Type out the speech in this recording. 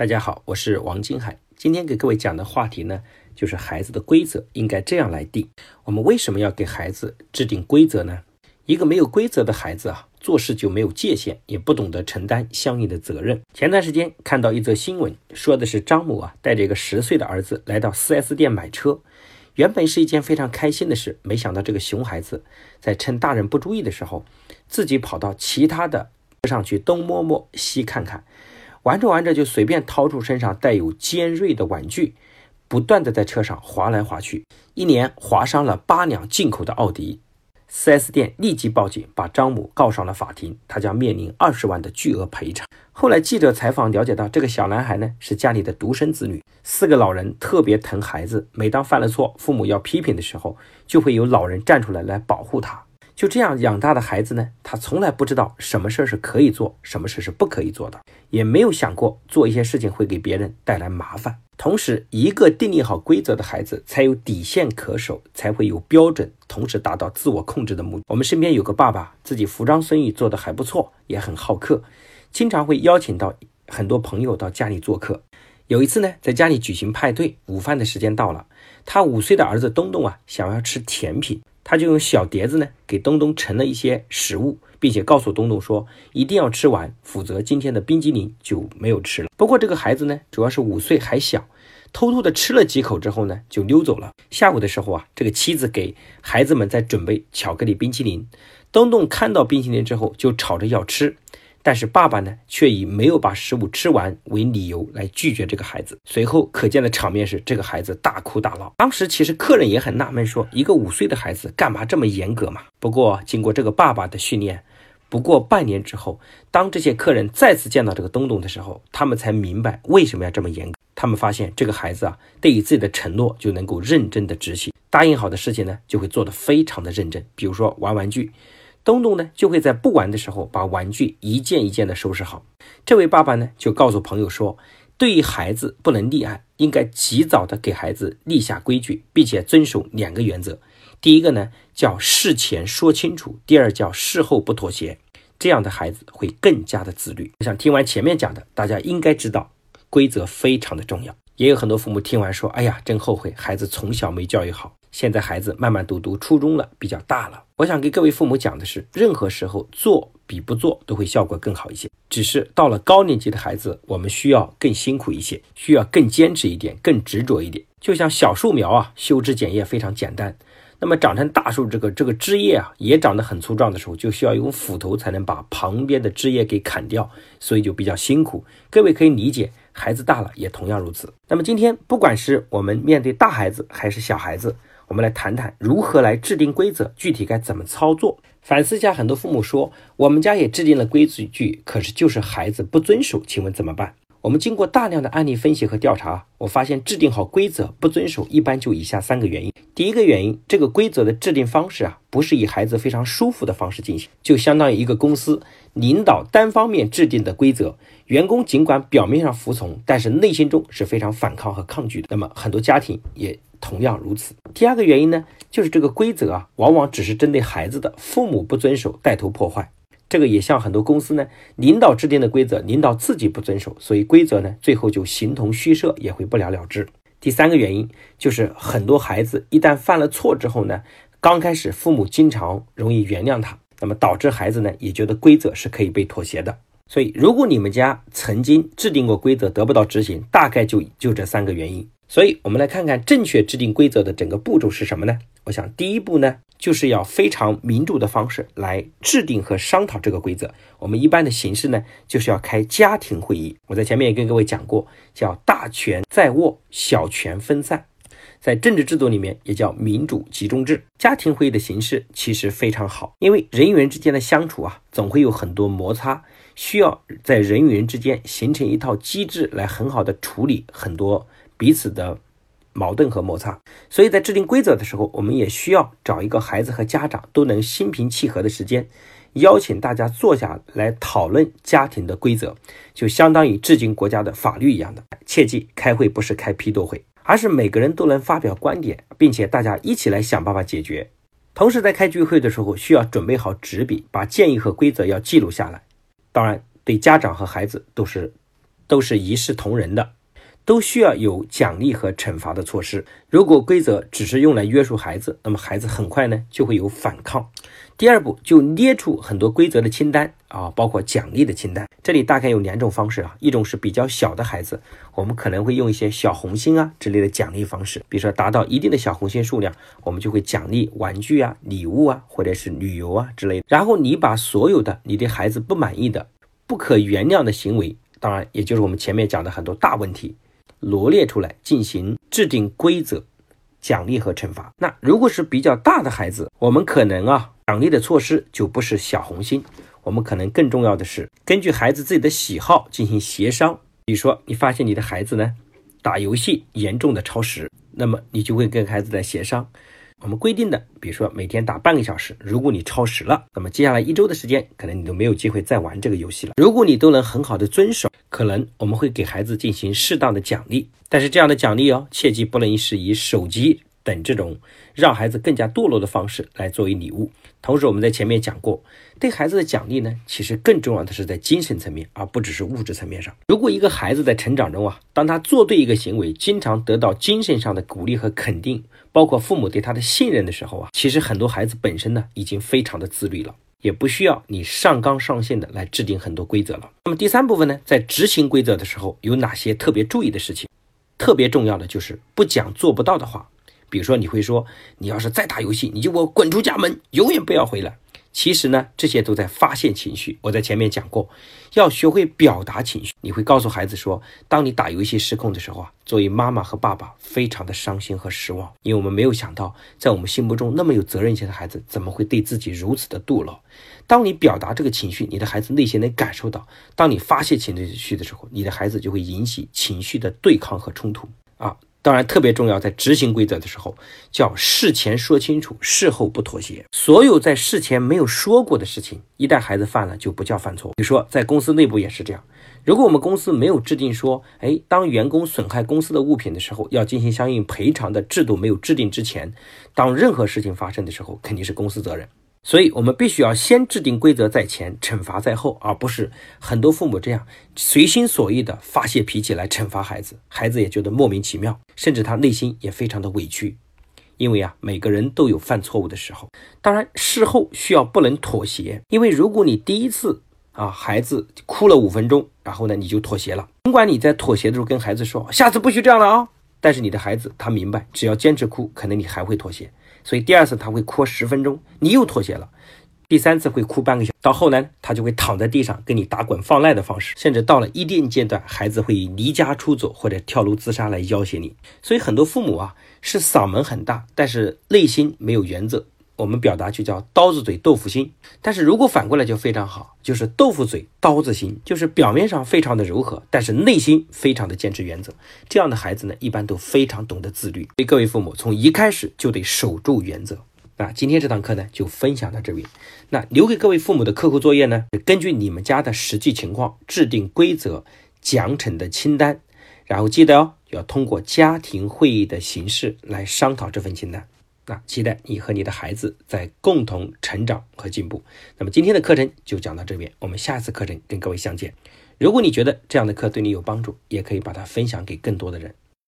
大家好，我是王金海。今天给各位讲的话题呢，就是孩子的规则应该这样来定。我们为什么要给孩子制定规则呢？一个没有规则的孩子啊，做事就没有界限，也不懂得承担相应的责任。前段时间看到一则新闻，说的是张某啊，带着一个十岁的儿子来到 4S 店买车，原本是一件非常开心的事，没想到这个熊孩子在趁大人不注意的时候，自己跑到其他的车上去东摸摸西看看。玩着玩着，就随便掏出身上带有尖锐的玩具，不断的在车上划来划去，一年划伤了八辆进口的奥迪。4S 店立即报警，把张某告上了法庭，他将面临二十万的巨额赔偿。后来记者采访了解到，这个小男孩呢是家里的独生子女，四个老人特别疼孩子，每当犯了错，父母要批评的时候，就会有老人站出来来保护他。就这样养大的孩子呢，他从来不知道什么事儿是可以做，什么事是不可以做的，也没有想过做一些事情会给别人带来麻烦。同时，一个订立好规则的孩子，才有底线可守，才会有标准，同时达到自我控制的目的。我们身边有个爸爸，自己服装生意做得还不错，也很好客，经常会邀请到很多朋友到家里做客。有一次呢，在家里举行派对，午饭的时间到了，他五岁的儿子东东啊，想要吃甜品。他就用小碟子呢，给东东盛了一些食物，并且告诉东东说，一定要吃完，否则今天的冰激凌就没有吃了。不过这个孩子呢，主要是五岁还小，偷偷的吃了几口之后呢，就溜走了。下午的时候啊，这个妻子给孩子们在准备巧克力冰淇淋，东东看到冰淇淋之后就吵着要吃。但是爸爸呢，却以没有把食物吃完为理由来拒绝这个孩子。随后可见的场面是，这个孩子大哭大闹。当时其实客人也很纳闷，说一个五岁的孩子干嘛这么严格嘛？不过经过这个爸爸的训练，不过半年之后，当这些客人再次见到这个东东的时候，他们才明白为什么要这么严格。他们发现这个孩子啊，对于自己的承诺就能够认真的执行，答应好的事情呢，就会做得非常的认真。比如说玩玩具。东东呢，就会在不玩的时候把玩具一件一件的收拾好。这位爸爸呢，就告诉朋友说，对于孩子不能溺爱，应该及早的给孩子立下规矩，并且遵守两个原则。第一个呢，叫事前说清楚；第二叫事后不妥协。这样的孩子会更加的自律。我想听完前面讲的，大家应该知道，规则非常的重要。也有很多父母听完说，哎呀，真后悔孩子从小没教育好。现在孩子慢慢读读初中了，比较大了。我想给各位父母讲的是，任何时候做比不做都会效果更好一些。只是到了高年级的孩子，我们需要更辛苦一些，需要更坚持一点，更执着一点。就像小树苗啊，修枝剪叶非常简单。那么长成大树，这个这个枝叶啊，也长得很粗壮的时候，就需要用斧头才能把旁边的枝叶给砍掉，所以就比较辛苦。各位可以理解，孩子大了也同样如此。那么今天，不管是我们面对大孩子还是小孩子，我们来谈谈如何来制定规则，具体该怎么操作。反思一下，很多父母说，我们家也制定了规矩，可是就是孩子不遵守，请问怎么办？我们经过大量的案例分析和调查，我发现制定好规则不遵守，一般就以下三个原因。第一个原因，这个规则的制定方式啊，不是以孩子非常舒服的方式进行，就相当于一个公司领导单方面制定的规则，员工尽管表面上服从，但是内心中是非常反抗和抗拒的。那么很多家庭也同样如此。第二个原因呢，就是这个规则啊，往往只是针对孩子的，父母不遵守，带头破坏。这个也像很多公司呢，领导制定的规则，领导自己不遵守，所以规则呢最后就形同虚设，也会不了了之。第三个原因就是很多孩子一旦犯了错之后呢，刚开始父母经常容易原谅他，那么导致孩子呢也觉得规则是可以被妥协的。所以如果你们家曾经制定过规则得不到执行，大概就就这三个原因。所以，我们来看看正确制定规则的整个步骤是什么呢？我想，第一步呢，就是要非常民主的方式来制定和商讨这个规则。我们一般的形式呢，就是要开家庭会议。我在前面也跟各位讲过，叫大权在握，小权分散。在政治制度里面，也叫民主集中制。家庭会议的形式其实非常好，因为人与人之间的相处啊，总会有很多摩擦，需要在人与人之间形成一套机制来很好的处理很多。彼此的矛盾和摩擦，所以在制定规则的时候，我们也需要找一个孩子和家长都能心平气和的时间，邀请大家坐下来讨论家庭的规则，就相当于制定国家的法律一样的。切记，开会不是开批斗会，而是每个人都能发表观点，并且大家一起来想办法解决。同时，在开聚会的时候，需要准备好纸笔，把建议和规则要记录下来。当然，对家长和孩子都是。都是一视同仁的。都需要有奖励和惩罚的措施。如果规则只是用来约束孩子，那么孩子很快呢就会有反抗。第二步就列出很多规则的清单啊，包括奖励的清单。这里大概有两种方式啊，一种是比较小的孩子，我们可能会用一些小红心啊之类的奖励方式，比如说达到一定的小红心数量，我们就会奖励玩具啊、礼物啊，或者是旅游啊之类的。然后你把所有的你对孩子不满意的、不可原谅的行为，当然也就是我们前面讲的很多大问题。罗列出来进行制定规则、奖励和惩罚。那如果是比较大的孩子，我们可能啊奖励的措施就不是小红心，我们可能更重要的是根据孩子自己的喜好进行协商。比如说，你发现你的孩子呢打游戏严重的超时，那么你就会跟孩子来协商。我们规定的，比如说每天打半个小时，如果你超时了，那么接下来一周的时间，可能你都没有机会再玩这个游戏了。如果你都能很好的遵守，可能我们会给孩子进行适当的奖励。但是这样的奖励哦，切记不能是以手机等这种让孩子更加堕落的方式来作为礼物。同时，我们在前面讲过，对孩子的奖励呢，其实更重要的是在精神层面，而不只是物质层面上。如果一个孩子在成长中啊，当他做对一个行为，经常得到精神上的鼓励和肯定，包括父母对他的信任的时候啊，其实很多孩子本身呢，已经非常的自律了，也不需要你上纲上线的来制定很多规则了。那么第三部分呢，在执行规则的时候，有哪些特别注意的事情？特别重要的就是不讲做不到的话。比如说，你会说，你要是再打游戏，你就给我滚出家门，永远不要回来。其实呢，这些都在发泄情绪。我在前面讲过，要学会表达情绪。你会告诉孩子说，当你打游戏失控的时候啊，作为妈妈和爸爸非常的伤心和失望，因为我们没有想到，在我们心目中那么有责任心的孩子，怎么会对自己如此的堕落？当你表达这个情绪，你的孩子内心能感受到；当你发泄情绪的时候，你的孩子就会引起情绪的对抗和冲突啊。当然，特别重要，在执行规则的时候，叫事前说清楚，事后不妥协。所有在事前没有说过的事情，一旦孩子犯了，就不叫犯错。比如说，在公司内部也是这样。如果我们公司没有制定说，哎，当员工损害公司的物品的时候，要进行相应赔偿的制度没有制定之前，当任何事情发生的时候，肯定是公司责任。所以，我们必须要先制定规则在前，惩罚在后，而不是很多父母这样随心所欲的发泄脾气来惩罚孩子，孩子也觉得莫名其妙，甚至他内心也非常的委屈。因为啊，每个人都有犯错误的时候，当然事后需要不能妥协，因为如果你第一次啊，孩子哭了五分钟，然后呢你就妥协了，尽管你在妥协的时候跟孩子说下次不许这样了啊，但是你的孩子他明白，只要坚持哭，可能你还会妥协。所以第二次他会哭十分钟，你又妥协了；第三次会哭半个小时，到后来他就会躺在地上跟你打滚放赖的方式，甚至到了一定阶段，孩子会离家出走或者跳楼自杀来要挟你。所以很多父母啊是嗓门很大，但是内心没有原则。我们表达就叫刀子嘴豆腐心，但是如果反过来就非常好，就是豆腐嘴刀子心，就是表面上非常的柔和，但是内心非常的坚持原则。这样的孩子呢，一般都非常懂得自律。所以各位父母从一开始就得守住原则。那今天这堂课呢，就分享到这里。那留给各位父母的课后作业呢，根据你们家的实际情况制定规则、奖惩的清单，然后记得哦，要通过家庭会议的形式来商讨这份清单。那期待你和你的孩子在共同成长和进步。那么今天的课程就讲到这边，我们下次课程跟各位相见。如果你觉得这样的课对你有帮助，也可以把它分享给更多的人。